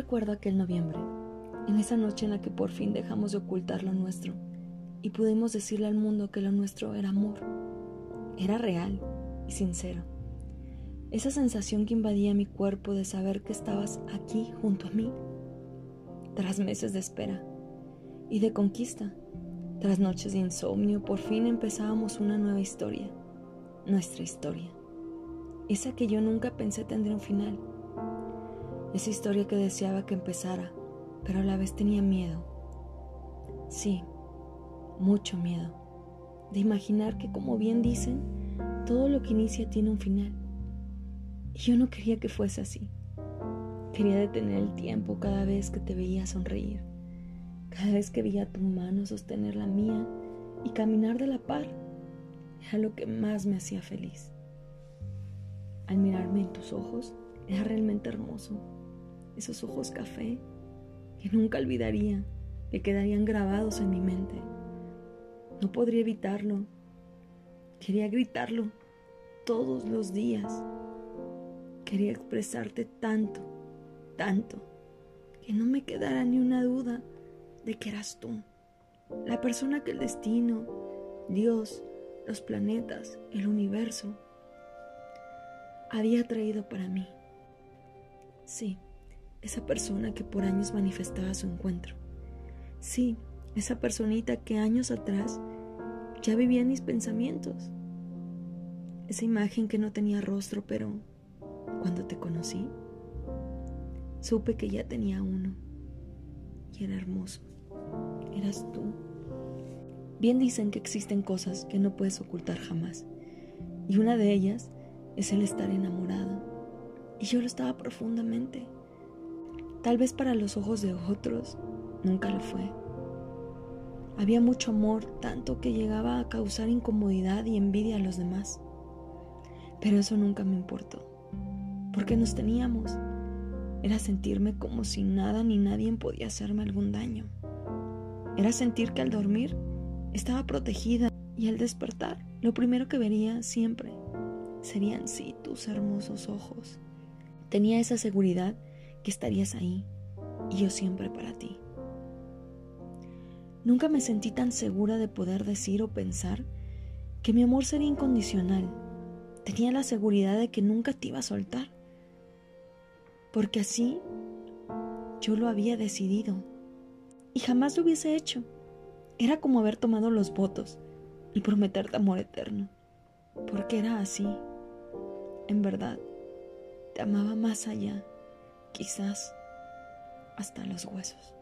recuerdo aquel noviembre, en esa noche en la que por fin dejamos de ocultar lo nuestro y pudimos decirle al mundo que lo nuestro era amor. Era real y sincero. Esa sensación que invadía mi cuerpo de saber que estabas aquí junto a mí, tras meses de espera y de conquista, tras noches de insomnio, por fin empezábamos una nueva historia, nuestra historia. Esa que yo nunca pensé tendría un final. Esa historia que deseaba que empezara, pero a la vez tenía miedo. Sí, mucho miedo. De imaginar que, como bien dicen, todo lo que inicia tiene un final. Y yo no quería que fuese así. Quería detener el tiempo cada vez que te veía sonreír cada vez que veía tu mano sostener la mía y caminar de la par, era lo que más me hacía feliz. Al mirarme en tus ojos, era realmente hermoso. Esos ojos café que nunca olvidaría, que quedarían grabados en mi mente. No podría evitarlo. Quería gritarlo todos los días. Quería expresarte tanto, tanto, que no me quedara ni una duda de que eras tú, la persona que el destino, Dios, los planetas, el universo había traído para mí. Sí, esa persona que por años manifestaba su encuentro. Sí, esa personita que años atrás ya vivía en mis pensamientos. Esa imagen que no tenía rostro, pero cuando te conocí, supe que ya tenía uno y era hermoso eras tú. Bien dicen que existen cosas que no puedes ocultar jamás, y una de ellas es el estar enamorado. Y yo lo estaba profundamente. Tal vez para los ojos de otros nunca lo fue. Había mucho amor, tanto que llegaba a causar incomodidad y envidia a los demás. Pero eso nunca me importó, porque nos teníamos. Era sentirme como si nada ni nadie podía hacerme algún daño. Era sentir que al dormir estaba protegida y al despertar lo primero que vería siempre serían sí tus hermosos ojos. Tenía esa seguridad que estarías ahí y yo siempre para ti. Nunca me sentí tan segura de poder decir o pensar que mi amor sería incondicional. Tenía la seguridad de que nunca te iba a soltar. Porque así yo lo había decidido y jamás lo hubiese hecho. Era como haber tomado los votos y prometerte amor eterno, porque era así. En verdad, te amaba más allá, quizás hasta los huesos.